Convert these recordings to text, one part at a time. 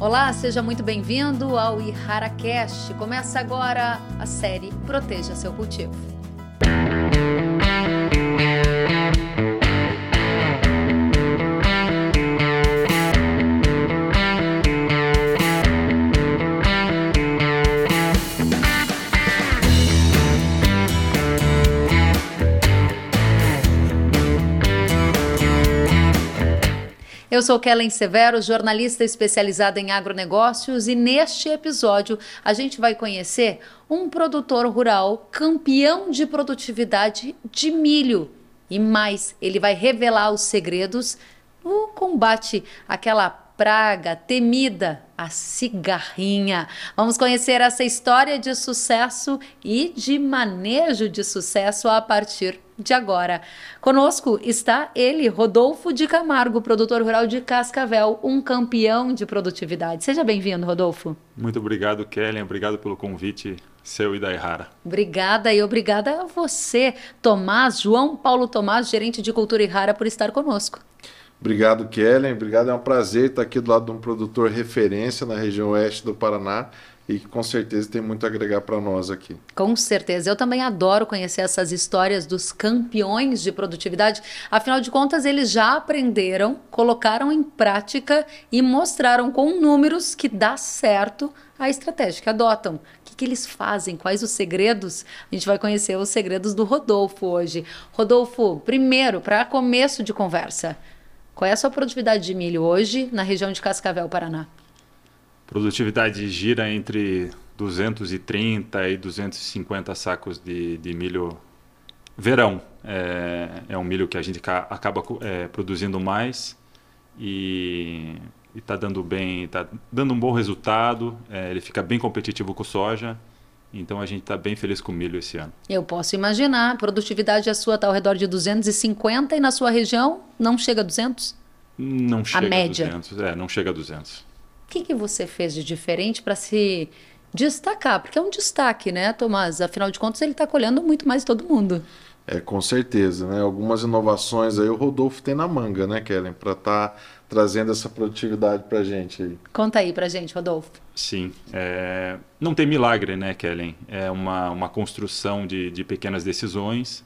Olá, seja muito bem-vindo ao IharaCast. Começa agora a série Proteja seu cultivo. Eu sou Kellen Severo, jornalista especializada em agronegócios, e neste episódio a gente vai conhecer um produtor rural campeão de produtividade de milho. E mais, ele vai revelar os segredos no combate àquela praga temida, a cigarrinha. Vamos conhecer essa história de sucesso e de manejo de sucesso a partir de agora. Conosco está ele, Rodolfo de Camargo, produtor rural de Cascavel, um campeão de produtividade. Seja bem-vindo, Rodolfo. Muito obrigado, Kellen. Obrigado pelo convite seu e da Errara. Obrigada e obrigada a você, Tomás, João Paulo Tomás, gerente de cultura Errara, por estar conosco. Obrigado, Kellen. Obrigado. É um prazer estar aqui do lado de um produtor referência na região oeste do Paraná e que com certeza tem muito a agregar para nós aqui. Com certeza. Eu também adoro conhecer essas histórias dos campeões de produtividade. Afinal de contas, eles já aprenderam, colocaram em prática e mostraram com números que dá certo a estratégia que adotam. O que, que eles fazem? Quais os segredos? A gente vai conhecer os segredos do Rodolfo hoje. Rodolfo, primeiro, para começo de conversa, qual é a sua produtividade de milho hoje na região de Cascavel, Paraná? Produtividade gira entre 230 e 250 sacos de, de milho verão. É, é, um milho que a gente acaba é, produzindo mais e está dando bem, está dando um bom resultado. É, ele fica bem competitivo com soja. Então a gente está bem feliz com o milho esse ano. Eu posso imaginar. A produtividade a sua está ao redor de 250 e na sua região não chega a 200? Não chega a, média. a 200. É, não chega a 200. O que, que você fez de diferente para se destacar? Porque é um destaque, né, Tomás? Afinal de contas, ele está colhendo muito mais todo mundo. É, com certeza, né? Algumas inovações aí o Rodolfo tem na manga, né, Kellen, para estar tá trazendo essa produtividade para gente aí. Conta aí para gente, Rodolfo. Sim, é... não tem milagre, né, Kellen? É uma, uma construção de, de pequenas decisões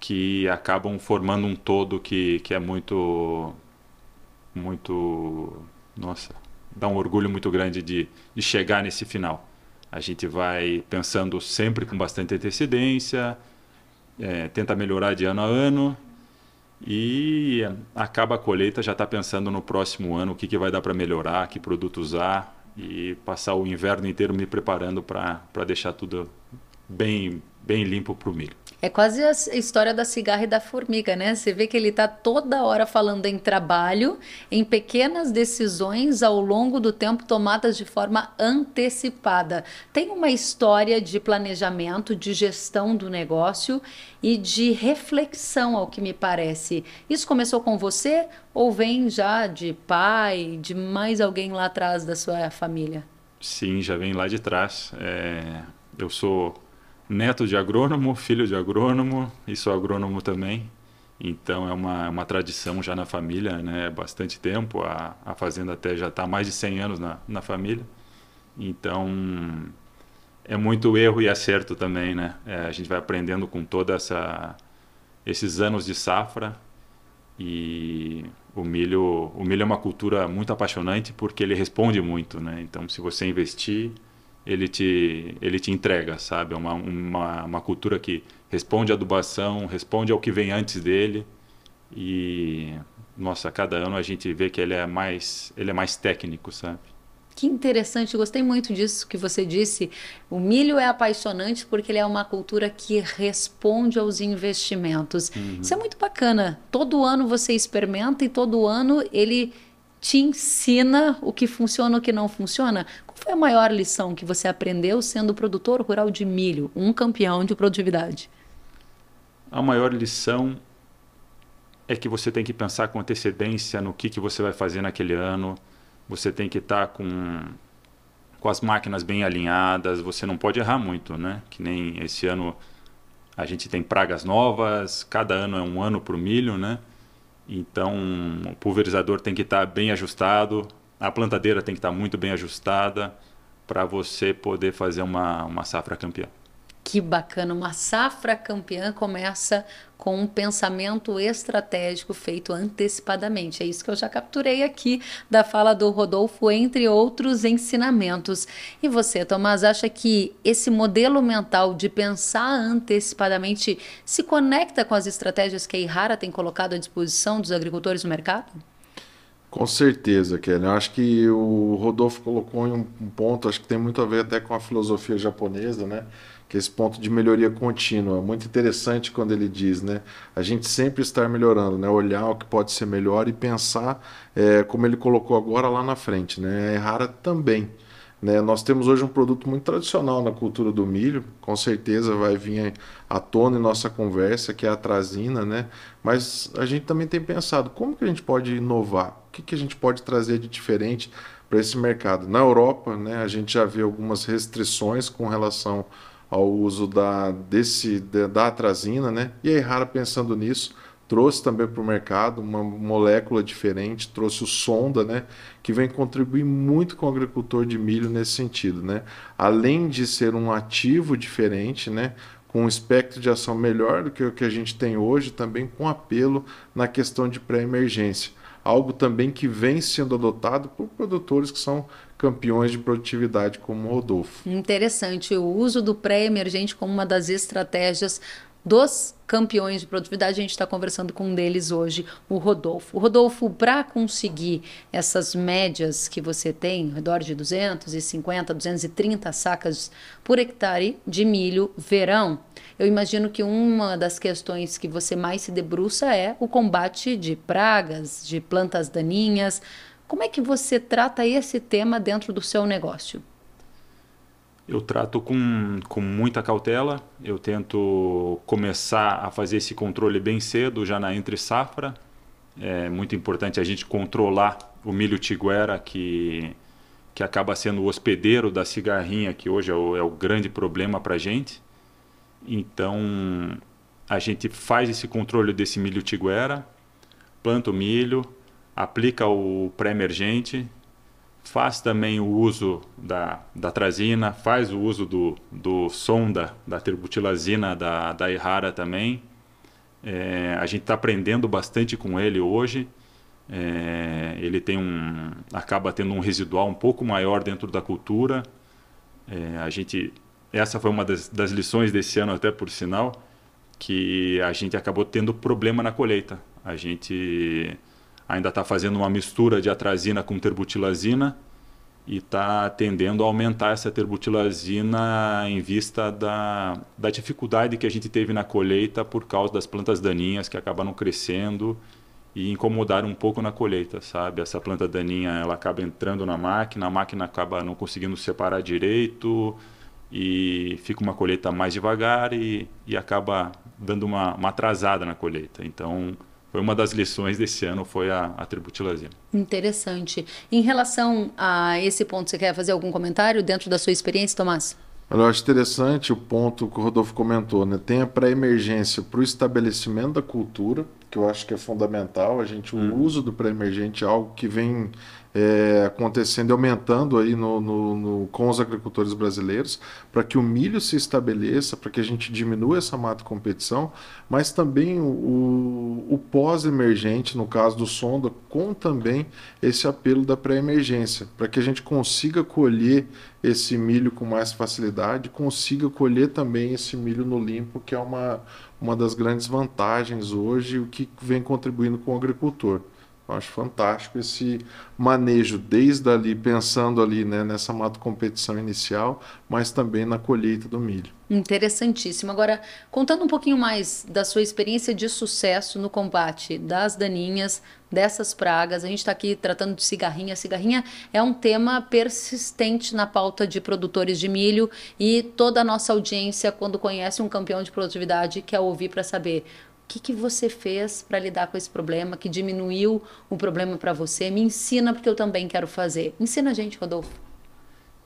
que acabam formando um todo que, que é muito, muito, nossa, dá um orgulho muito grande de, de chegar nesse final. A gente vai pensando sempre com bastante antecedência, é, tenta melhorar de ano a ano e acaba a colheita já está pensando no próximo ano o que, que vai dar para melhorar, que produto usar e passar o inverno inteiro me preparando para deixar tudo bem, bem limpo para o milho. É quase a história da cigarra e da formiga, né? Você vê que ele está toda hora falando em trabalho, em pequenas decisões ao longo do tempo tomadas de forma antecipada. Tem uma história de planejamento, de gestão do negócio e de reflexão, ao que me parece. Isso começou com você ou vem já de pai, de mais alguém lá atrás da sua família? Sim, já vem lá de trás. É... Eu sou neto de agrônomo, filho de agrônomo e sou agrônomo também. Então é uma, uma tradição já na família, né? Bastante tempo. A, a fazenda até já está mais de 100 anos na, na família. Então é muito erro e acerto também, né? É, a gente vai aprendendo com toda essa esses anos de safra e o milho o milho é uma cultura muito apaixonante porque ele responde muito, né? Então se você investir ele te, ele te entrega, sabe? É uma, uma, uma cultura que responde à adubação, responde ao que vem antes dele. E, nossa, cada ano a gente vê que ele é mais, ele é mais técnico, sabe? Que interessante, gostei muito disso que você disse. O milho é apaixonante porque ele é uma cultura que responde aos investimentos. Uhum. Isso é muito bacana. Todo ano você experimenta e todo ano ele te ensina o que funciona e o que não funciona. Qual foi a maior lição que você aprendeu sendo produtor rural de milho, um campeão de produtividade? A maior lição é que você tem que pensar com antecedência no que, que você vai fazer naquele ano. Você tem que estar tá com, com as máquinas bem alinhadas. Você não pode errar muito, né? Que nem esse ano a gente tem pragas novas. Cada ano é um ano para o milho, né? Então, o pulverizador tem que estar bem ajustado, a plantadeira tem que estar muito bem ajustada para você poder fazer uma, uma safra campeã. Que bacana, uma safra campeã começa com um pensamento estratégico feito antecipadamente. É isso que eu já capturei aqui da fala do Rodolfo, entre outros ensinamentos. E você, Tomás, acha que esse modelo mental de pensar antecipadamente se conecta com as estratégias que a Ihara tem colocado à disposição dos agricultores no mercado? Com certeza, Kelly. Eu acho que o Rodolfo colocou em um ponto, acho que tem muito a ver até com a filosofia japonesa, né? que é esse ponto de melhoria contínua. Muito interessante quando ele diz, né? A gente sempre estar melhorando, né? Olhar o que pode ser melhor e pensar, é, como ele colocou agora lá na frente, né? É rara também. Né? Nós temos hoje um produto muito tradicional na cultura do milho, com certeza vai vir à tona em nossa conversa, que é a trazina, né? mas a gente também tem pensado como que a gente pode inovar, o que, que a gente pode trazer de diferente para esse mercado. Na Europa, né, a gente já vê algumas restrições com relação ao uso da, desse, da atrazina, né? E a Errara, pensando nisso, trouxe também para o mercado uma molécula diferente, trouxe o sonda, né? Que vem contribuir muito com o agricultor de milho nesse sentido, né? Além de ser um ativo diferente, né? Com um espectro de ação melhor do que o que a gente tem hoje, também com apelo na questão de pré-emergência algo também que vem sendo adotado por produtores que são campeões de produtividade como o Rodolfo. Interessante o uso do pré-emergente como uma das estratégias dos campeões de produtividade, a gente está conversando com um deles hoje, o Rodolfo. O Rodolfo, para conseguir essas médias que você tem, ao redor de 250, 230 sacas por hectare de milho verão, eu imagino que uma das questões que você mais se debruça é o combate de pragas, de plantas daninhas. Como é que você trata esse tema dentro do seu negócio? Eu trato com, com muita cautela, eu tento começar a fazer esse controle bem cedo, já na entre safra. É muito importante a gente controlar o milho tiguera, que, que acaba sendo o hospedeiro da cigarrinha, que hoje é o, é o grande problema para a gente. Então, a gente faz esse controle desse milho tiguera, planta o milho, aplica o pré-emergente, faz também o uso da, da trazina, faz o uso do, do sonda, da terbutilazina da, da Errara também. É, a gente está aprendendo bastante com ele hoje. É, ele tem um, acaba tendo um residual um pouco maior dentro da cultura. É, a gente, essa foi uma das, das lições desse ano, até por sinal, que a gente acabou tendo problema na colheita. A gente ainda está fazendo uma mistura de atrazina com terbutilazina e está tendendo a aumentar essa terbutilazina em vista da, da dificuldade que a gente teve na colheita por causa das plantas daninhas que acabaram crescendo e incomodaram um pouco na colheita, sabe? Essa planta daninha ela acaba entrando na máquina, a máquina acaba não conseguindo separar direito e fica uma colheita mais devagar e, e acaba dando uma, uma atrasada na colheita. Então, foi uma das lições desse ano foi a, a tributilazina. Interessante. Em relação a esse ponto, você quer fazer algum comentário dentro da sua experiência, Tomás? Eu acho interessante o ponto que o Rodolfo comentou, né? Tem a pré-emergência para o estabelecimento da cultura, que eu acho que é fundamental. A gente, o hum. uso do pré-emergente é algo que vem é, acontecendo e aumentando aí no, no, no, com os agricultores brasileiros, para que o milho se estabeleça, para que a gente diminua essa mata competição, mas também o, o pós-emergente, no caso do sonda, com também esse apelo da pré-emergência, para que a gente consiga colher esse milho com mais facilidade, consiga colher também esse milho no limpo, que é uma, uma das grandes vantagens hoje, o que vem contribuindo com o agricultor. Eu acho fantástico esse manejo, desde ali, pensando ali né, nessa mato competição inicial, mas também na colheita do milho. Interessantíssimo. Agora, contando um pouquinho mais da sua experiência de sucesso no combate das daninhas, dessas pragas, a gente está aqui tratando de cigarrinha. Cigarrinha é um tema persistente na pauta de produtores de milho e toda a nossa audiência, quando conhece um campeão de produtividade, quer ouvir para saber que, que você fez para lidar com esse problema, que diminuiu o problema para você? Me ensina, porque eu também quero fazer. Ensina a gente, Rodolfo.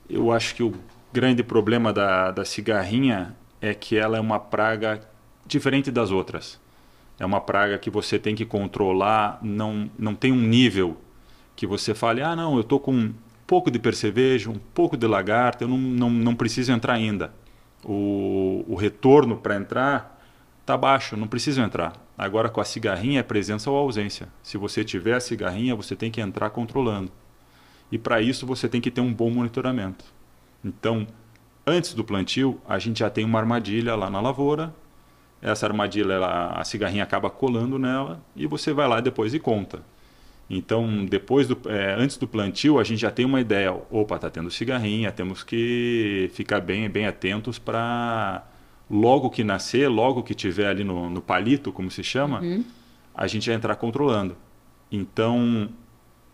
Eu acho que o grande problema da, da cigarrinha é que ela é uma praga diferente das outras. É uma praga que você tem que controlar, não, não tem um nível que você fale, ah, não, eu estou com um pouco de percevejo, um pouco de lagarta, eu não, não, não preciso entrar ainda. O, o retorno para entrar está baixo, não preciso entrar. Agora com a cigarrinha é presença ou ausência. Se você tiver a cigarrinha, você tem que entrar controlando. E para isso você tem que ter um bom monitoramento. Então, antes do plantio, a gente já tem uma armadilha lá na lavoura. Essa armadilha, ela, a cigarrinha acaba colando nela e você vai lá depois e conta. Então, depois do, é, antes do plantio, a gente já tem uma ideia. Opa, está tendo cigarrinha, temos que ficar bem, bem atentos para logo que nascer, logo que tiver ali no, no palito, como se chama, uhum. a gente já entrar controlando. Então,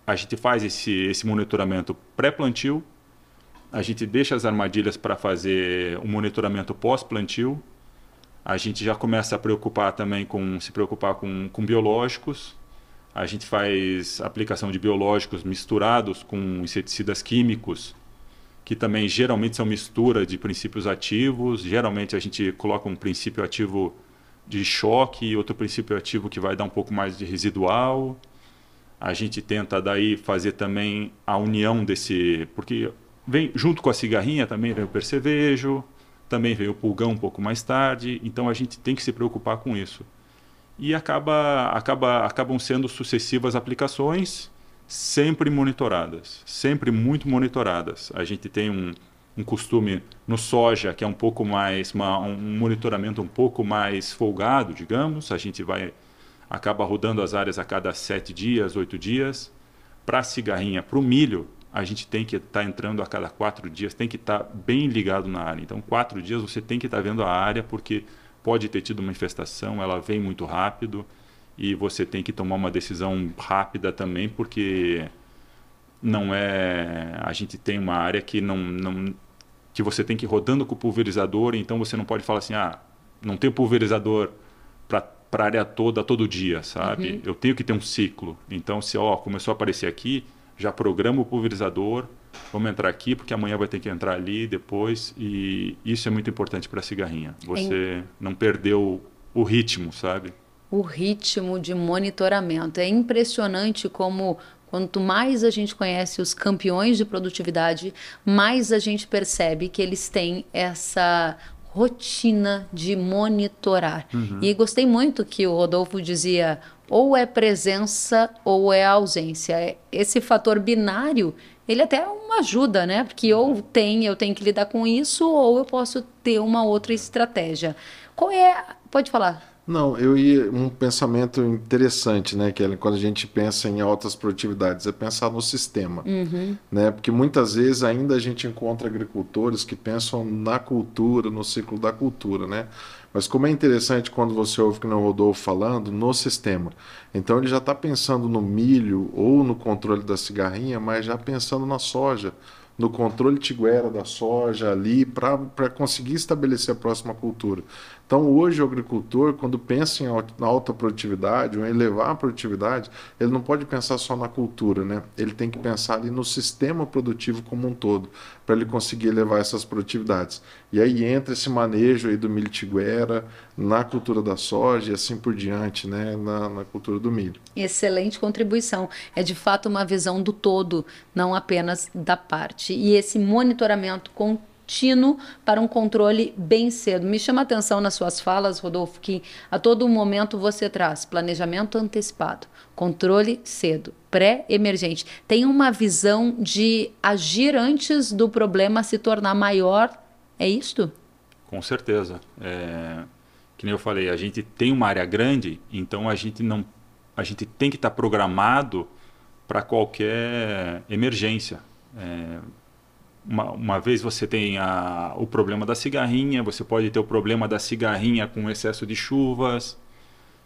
a gente faz esse, esse monitoramento pré-plantio, a gente deixa as armadilhas para fazer o monitoramento pós-plantio, a gente já começa a preocupar também com se preocupar com, com biológicos, a gente faz aplicação de biológicos misturados com inseticidas químicos, que também geralmente são mistura de princípios ativos. Geralmente a gente coloca um princípio ativo de choque e outro princípio ativo que vai dar um pouco mais de residual. A gente tenta daí fazer também a união desse, porque vem junto com a cigarrinha também vem o percevejo, também vem o pulgão um pouco mais tarde, então a gente tem que se preocupar com isso. E acaba, acaba, acabam sendo sucessivas aplicações sempre monitoradas, sempre muito monitoradas. A gente tem um, um costume no soja que é um pouco mais uma, um monitoramento um pouco mais folgado, digamos. A gente vai acaba rodando as áreas a cada sete dias, oito dias. Para a cigarrinha, para o milho, a gente tem que estar tá entrando a cada quatro dias, tem que estar tá bem ligado na área. Então, quatro dias você tem que estar tá vendo a área porque pode ter tido uma infestação, ela vem muito rápido e você tem que tomar uma decisão rápida também, porque não é. A gente tem uma área que não, não que você tem que ir rodando com o pulverizador, então você não pode falar assim, ah, não tem pulverizador para a área toda todo dia, sabe? Uhum. Eu tenho que ter um ciclo. Então, se ó, começou a aparecer aqui, já programa o pulverizador, vamos entrar aqui porque amanhã vai ter que entrar ali depois e isso é muito importante para a cigarrinha. Você não perdeu o ritmo, sabe? O ritmo de monitoramento. É impressionante como quanto mais a gente conhece os campeões de produtividade, mais a gente percebe que eles têm essa rotina de monitorar. Uhum. E gostei muito que o Rodolfo dizia ou é presença ou é ausência. Esse fator binário, ele até é uma ajuda, né? Porque ou tem, eu tenho que lidar com isso, ou eu posso ter uma outra estratégia. Qual é? Pode falar. Não, eu ia um pensamento interessante, né, que quando a gente pensa em altas produtividades, é pensar no sistema, uhum. né? Porque muitas vezes ainda a gente encontra agricultores que pensam na cultura, no ciclo da cultura, né? Mas como é interessante quando você ouve que não Rodolfo falando no sistema. Então ele já está pensando no milho ou no controle da cigarrinha, mas já pensando na soja, no controle tiguera da soja ali para conseguir estabelecer a próxima cultura. Então, hoje, o agricultor, quando pensa em alta produtividade ou em elevar a produtividade, ele não pode pensar só na cultura, né? Ele tem que pensar ali no sistema produtivo como um todo, para ele conseguir elevar essas produtividades. E aí entra esse manejo aí do milho tiguera, na cultura da soja e assim por diante, né? Na, na cultura do milho. Excelente contribuição. É de fato uma visão do todo, não apenas da parte. E esse monitoramento contínuo contínuo para um controle bem cedo. Me chama a atenção nas suas falas, Rodolfo, que a todo momento você traz planejamento antecipado, controle cedo, pré-emergente. Tem uma visão de agir antes do problema se tornar maior. É isto? Com certeza. É, que nem eu falei, a gente tem uma área grande, então a gente não, a gente tem que estar programado para qualquer emergência. É, uma, uma vez você tem a, o problema da cigarrinha, você pode ter o problema da cigarrinha com excesso de chuvas.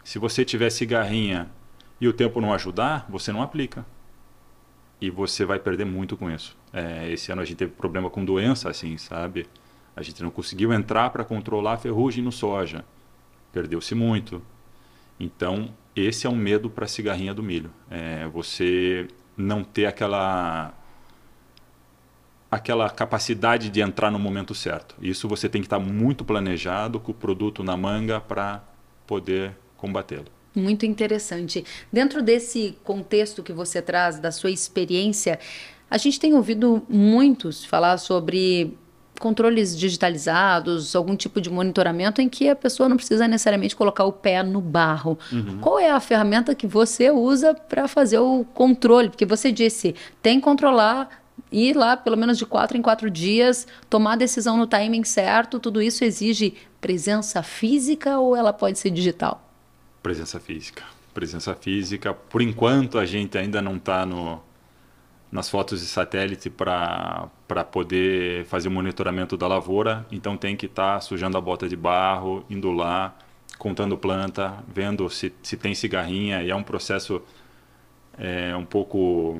Se você tiver cigarrinha e o tempo não ajudar, você não aplica. E você vai perder muito com isso. É, esse ano a gente teve problema com doença, assim, sabe? A gente não conseguiu entrar para controlar a ferrugem no soja. Perdeu-se muito. Então, esse é um medo para a cigarrinha do milho. É você não ter aquela aquela capacidade de entrar no momento certo. Isso você tem que estar muito planejado com o produto na manga para poder combatê-lo. Muito interessante. Dentro desse contexto que você traz, da sua experiência, a gente tem ouvido muitos falar sobre controles digitalizados, algum tipo de monitoramento em que a pessoa não precisa necessariamente colocar o pé no barro. Uhum. Qual é a ferramenta que você usa para fazer o controle? Porque você disse, tem que controlar ir lá pelo menos de quatro em quatro dias, tomar a decisão no timing certo, tudo isso exige presença física ou ela pode ser digital? Presença física. Presença física. Por enquanto, a gente ainda não está no, nas fotos de satélite para poder fazer o monitoramento da lavoura. Então, tem que estar tá sujando a bota de barro, indo lá, contando planta, vendo se, se tem cigarrinha. E é um processo é, um pouco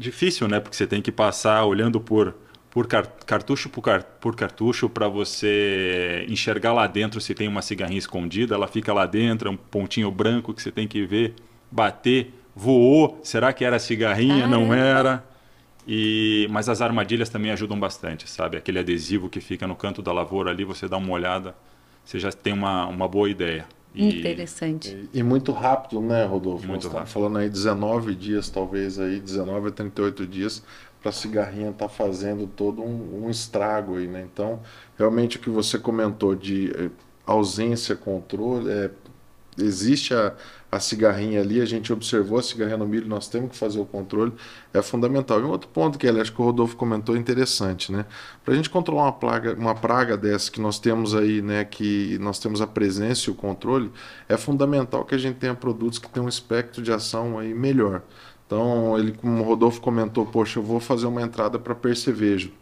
difícil, né? Porque você tem que passar olhando por por cartucho por, car por cartucho para você enxergar lá dentro se tem uma cigarrinha escondida, ela fica lá dentro, é um pontinho branco que você tem que ver, bater, voou, será que era cigarrinha? Não era. E, mas as armadilhas também ajudam bastante, sabe? Aquele adesivo que fica no canto da lavoura ali, você dá uma olhada, você já tem uma, uma boa ideia. E, Interessante. E, e, muito rápido, né, Rodolfo? Muito Nós rápido. falando aí 19 dias, talvez aí, 19 a 38 dias para a cigarrinha estar tá fazendo todo um, um, estrago aí, né? Então, realmente o que você comentou de eh, ausência, controle, é, existe a, a cigarrinha ali, a gente observou a cigarrinha no milho, nós temos que fazer o controle, é fundamental. E um outro ponto que acho que o Rodolfo comentou interessante, né? Para a gente controlar uma praga, uma praga dessa que nós temos aí, né, que nós temos a presença e o controle, é fundamental que a gente tenha produtos que tenham um espectro de ação aí melhor. Então, ele, como o Rodolfo comentou, poxa, eu vou fazer uma entrada para percevejo.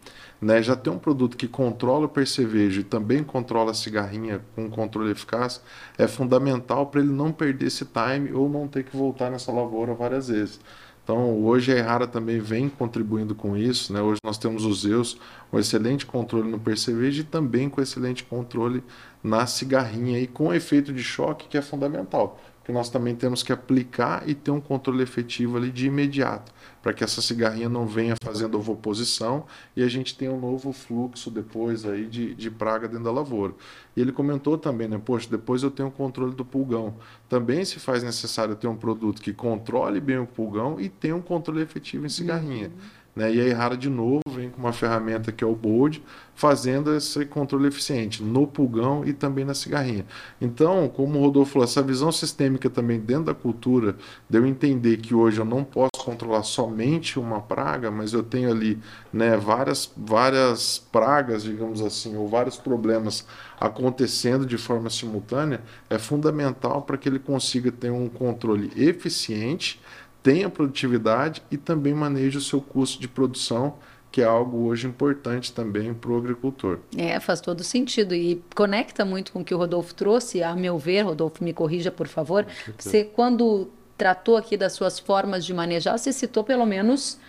Né, já ter um produto que controla o percevejo e também controla a cigarrinha com um controle eficaz é fundamental para ele não perder esse time ou não ter que voltar nessa lavoura várias vezes. Então, hoje a Errara também vem contribuindo com isso. Né? Hoje nós temos os Zeus, um excelente controle no percevejo e também com excelente controle na cigarrinha e com efeito de choque que é fundamental que nós também temos que aplicar e ter um controle efetivo ali de imediato, para que essa cigarrinha não venha fazendo ovoposição e a gente tenha um novo fluxo depois aí de, de praga dentro da lavoura. E ele comentou também, né? Poxa, depois eu tenho o controle do pulgão. Também se faz necessário ter um produto que controle bem o pulgão e tenha um controle efetivo em cigarrinha. Uhum. Né? E a Errara, de novo, vem com uma ferramenta que é o Bold, fazendo esse controle eficiente no pulgão e também na cigarrinha. Então, como o Rodolfo falou, essa visão sistêmica também dentro da cultura, de eu entender que hoje eu não posso controlar somente uma praga, mas eu tenho ali né, várias, várias pragas, digamos assim, ou vários problemas acontecendo de forma simultânea, é fundamental para que ele consiga ter um controle eficiente tenha produtividade e também maneje o seu custo de produção, que é algo hoje importante também para o agricultor. É, faz todo sentido e conecta muito com o que o Rodolfo trouxe, a meu ver, Rodolfo, me corrija, por favor. Você, quando tratou aqui das suas formas de manejar, você citou pelo menos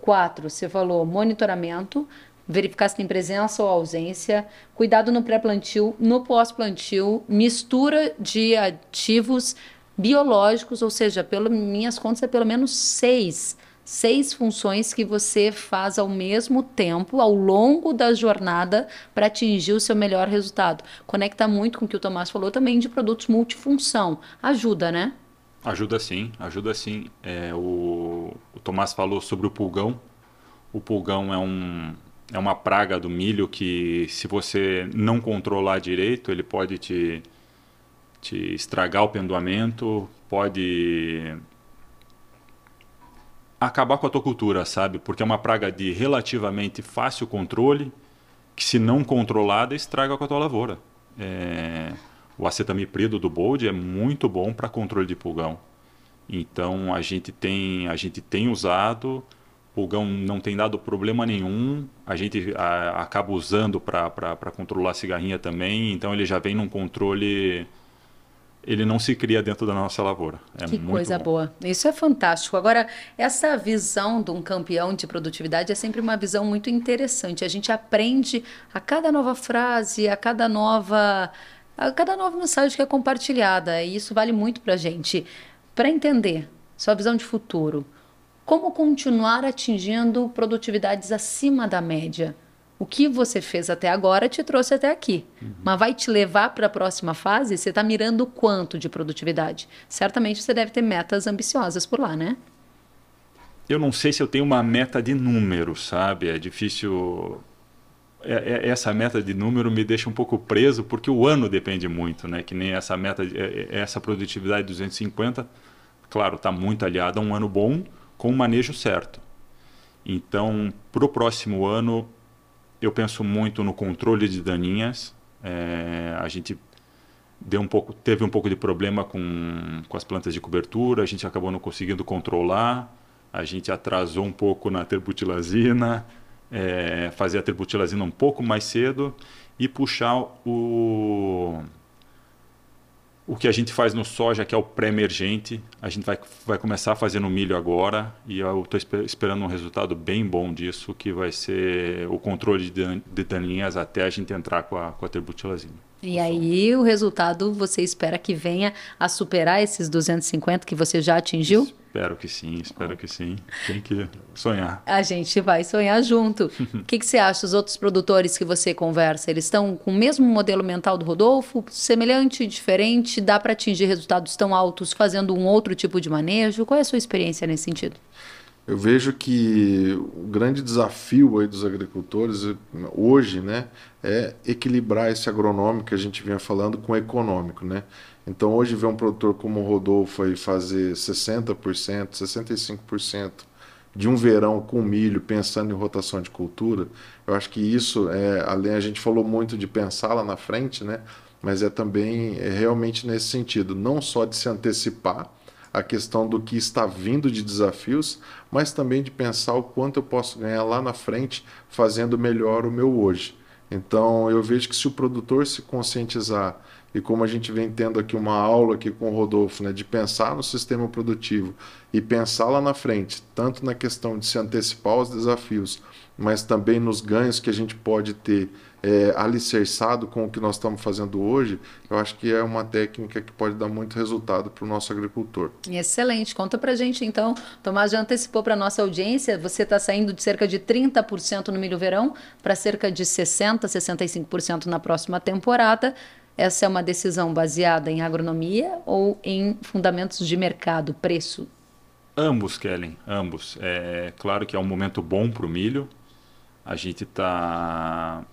quatro. Você falou monitoramento, verificar se tem presença ou ausência, cuidado no pré-plantio, no pós-plantio, mistura de ativos biológicos, ou seja, pelas minhas contas, é pelo menos seis. Seis funções que você faz ao mesmo tempo, ao longo da jornada, para atingir o seu melhor resultado. Conecta muito com o que o Tomás falou também de produtos multifunção. Ajuda, né? Ajuda sim, ajuda sim. É, o, o Tomás falou sobre o pulgão. O pulgão é, um, é uma praga do milho que, se você não controlar direito, ele pode te, te estragar o pendoamento, pode acabar com a tua cultura, sabe? Porque é uma praga de relativamente fácil controle, que se não controlada estraga com a tua lavoura. É... O acetamiprido do Bold é muito bom para controle de pulgão. Então a gente tem a gente tem usado, pulgão não tem dado problema nenhum. A gente a, acaba usando para controlar a cigarrinha também. Então ele já vem num controle ele não se cria dentro da nossa lavoura. É que coisa bom. boa. Isso é fantástico. Agora, essa visão de um campeão de produtividade é sempre uma visão muito interessante. A gente aprende a cada nova frase, a cada nova, a cada nova mensagem que é compartilhada. E isso vale muito para a gente. Para entender sua visão de futuro, como continuar atingindo produtividades acima da média? O que você fez até agora te trouxe até aqui. Uhum. Mas vai te levar para a próxima fase? Você está mirando quanto de produtividade? Certamente você deve ter metas ambiciosas por lá, né? Eu não sei se eu tenho uma meta de número, sabe? É difícil é, é, essa meta de número me deixa um pouco preso porque o ano depende muito, né? Que nem essa meta, essa produtividade de 250, claro, está muito aliada a um ano bom com o manejo certo. Então, para o próximo ano, eu penso muito no controle de daninhas. É, a gente deu um pouco, teve um pouco de problema com, com as plantas de cobertura, a gente acabou não conseguindo controlar, a gente atrasou um pouco na terbutilazina, é, fazer a terbutilazina um pouco mais cedo e puxar o o que a gente faz no soja, que é o pré-emergente, a gente vai, vai começar a fazer no milho agora e eu estou esperando um resultado bem bom disso, que vai ser o controle de, de daninhas até a gente entrar com a, com a. E aí o resultado você espera que venha a superar esses 250 que você já atingiu? Espero que sim, espero que sim. Tem que sonhar. A gente vai sonhar junto. O que, que você acha? Os outros produtores que você conversa, eles estão com o mesmo modelo mental do Rodolfo? Semelhante, diferente? Dá para atingir resultados tão altos fazendo um outro tipo de manejo? Qual é a sua experiência nesse sentido? Eu vejo que o grande desafio aí dos agricultores hoje, né, é equilibrar esse agronômico que a gente vinha falando com o econômico, né? Então hoje ver um produtor como o Rodolfo aí fazer 60%, 65% de um verão com milho pensando em rotação de cultura, eu acho que isso é, além a gente falou muito de pensar lá na frente, né? Mas é também é realmente nesse sentido, não só de se antecipar, a questão do que está vindo de desafios, mas também de pensar o quanto eu posso ganhar lá na frente fazendo melhor o meu hoje. Então eu vejo que se o produtor se conscientizar e como a gente vem tendo aqui uma aula aqui com o Rodolfo, né, de pensar no sistema produtivo e pensar lá na frente, tanto na questão de se antecipar aos desafios, mas também nos ganhos que a gente pode ter é, alicerçado com o que nós estamos fazendo hoje, eu acho que é uma técnica que pode dar muito resultado para o nosso agricultor. Excelente. Conta para gente então. Tomás já antecipou para nossa audiência, você está saindo de cerca de 30% no milho verão para cerca de 60%, 65% na próxima temporada. Essa é uma decisão baseada em agronomia ou em fundamentos de mercado, preço? Ambos, Kellen, ambos. É claro que é um momento bom para o milho. A gente está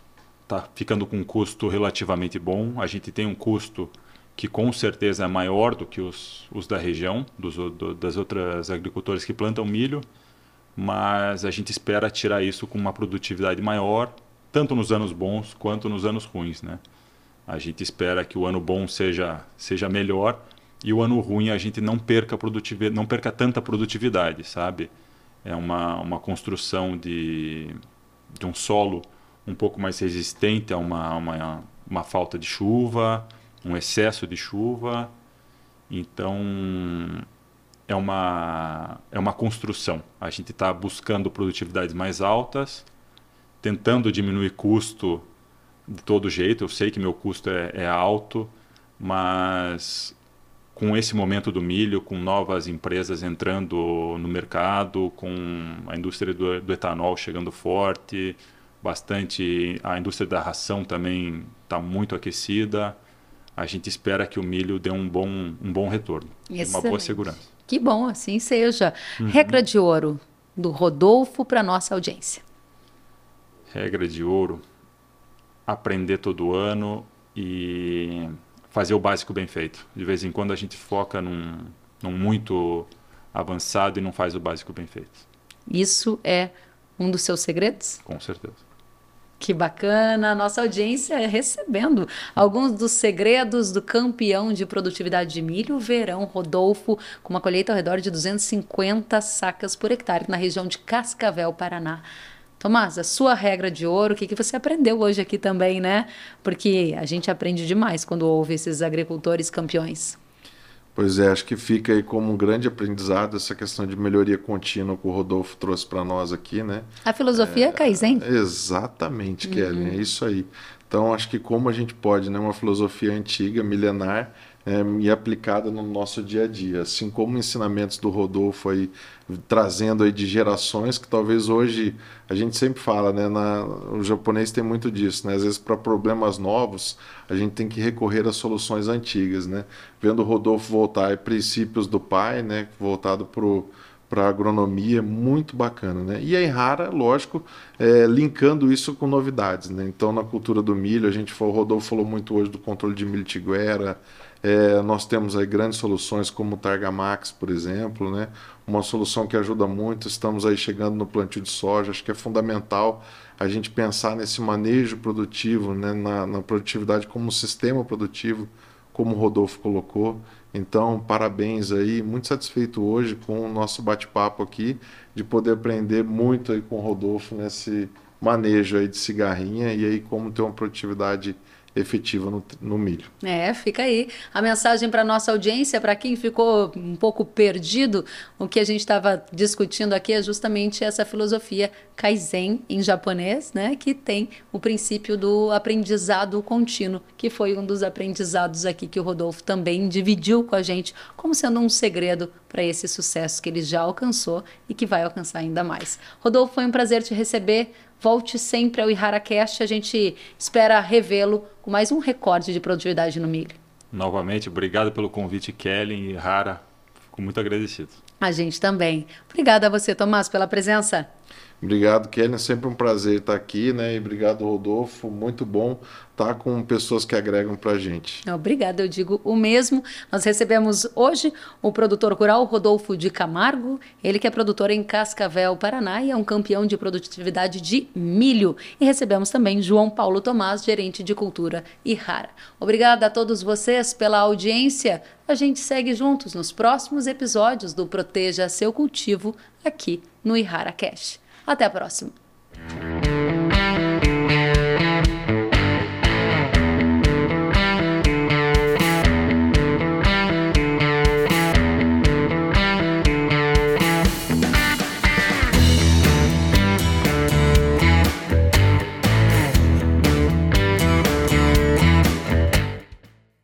tá ficando com um custo relativamente bom. A gente tem um custo que com certeza é maior do que os, os da região, dos, do, das outras agricultores que plantam milho, mas a gente espera tirar isso com uma produtividade maior, tanto nos anos bons quanto nos anos ruins, né? A gente espera que o ano bom seja, seja melhor e o ano ruim a gente não perca produtividade, não perca tanta produtividade, sabe? É uma, uma construção de, de um solo um pouco mais resistente a uma, uma, uma falta de chuva, um excesso de chuva. Então, é uma, é uma construção. A gente está buscando produtividades mais altas, tentando diminuir custo de todo jeito. Eu sei que meu custo é, é alto, mas com esse momento do milho, com novas empresas entrando no mercado, com a indústria do, do etanol chegando forte, bastante. A indústria da ração também está muito aquecida. A gente espera que o milho dê um bom, um bom retorno, uma boa segurança. Que bom, assim seja. Uhum. Regra de ouro do Rodolfo para nossa audiência. Regra de ouro: aprender todo ano e fazer o básico bem feito. De vez em quando a gente foca num, num muito avançado e não faz o básico bem feito. Isso é um dos seus segredos? Com certeza. Que bacana, nossa audiência é recebendo alguns dos segredos do campeão de produtividade de milho, verão Rodolfo, com uma colheita ao redor de 250 sacas por hectare na região de Cascavel, Paraná. Tomás, a sua regra de ouro, o que, que você aprendeu hoje aqui também, né? Porque a gente aprende demais quando ouve esses agricultores campeões. Pois é, acho que fica aí como um grande aprendizado essa questão de melhoria contínua que o Rodolfo trouxe para nós aqui, né? A filosofia é, Kaizen. Exatamente, uhum. Kelly, é isso aí. Então, acho que como a gente pode, né, uma filosofia antiga, milenar, é, e aplicada no nosso dia a dia, assim como ensinamentos do Rodolfo aí trazendo aí de gerações que talvez hoje a gente sempre fala, né, na, o japonês tem muito disso, né, às vezes para problemas novos a gente tem que recorrer a soluções antigas, né, vendo o Rodolfo voltar a princípios do pai, né, voltado para para agronomia, muito bacana, né? E a Errara, lógico, é, linkando isso com novidades, né? Então, na cultura do milho, a gente falou, o Rodolfo falou muito hoje do controle de milho tiguera, é, nós temos aí grandes soluções como o Targamax, por exemplo, né? uma solução que ajuda muito. Estamos aí chegando no plantio de soja. Acho que é fundamental a gente pensar nesse manejo produtivo, né? na, na produtividade como um sistema produtivo, como o Rodolfo colocou. Então, parabéns aí, muito satisfeito hoje com o nosso bate-papo aqui, de poder aprender muito aí com o Rodolfo nesse manejo aí de cigarrinha e aí como ter uma produtividade efetiva no, no milho. É, fica aí a mensagem para nossa audiência, para quem ficou um pouco perdido, o que a gente estava discutindo aqui é justamente essa filosofia Kaizen em japonês, né, que tem o princípio do aprendizado contínuo, que foi um dos aprendizados aqui que o Rodolfo também dividiu com a gente, como sendo um segredo para esse sucesso que ele já alcançou e que vai alcançar ainda mais. Rodolfo, foi um prazer te receber. Volte sempre ao IharaCast, a gente espera revê-lo com mais um recorde de produtividade no milho. Novamente, obrigado pelo convite, Kelly e Rara. Fico muito agradecido. A gente também. Obrigada a você, Tomás, pela presença. Obrigado, Kelly. É sempre um prazer estar aqui, né? E obrigado, Rodolfo. Muito bom estar com pessoas que agregam para a gente. Obrigada, eu digo o mesmo. Nós recebemos hoje o produtor rural Rodolfo de Camargo, ele que é produtor em Cascavel, Paraná e é um campeão de produtividade de milho. E recebemos também João Paulo Tomás, gerente de cultura e rara. Obrigada a todos vocês pela audiência. A gente segue juntos nos próximos episódios do Proteja Seu Cultivo aqui no Ihara Cash. Até a próxima!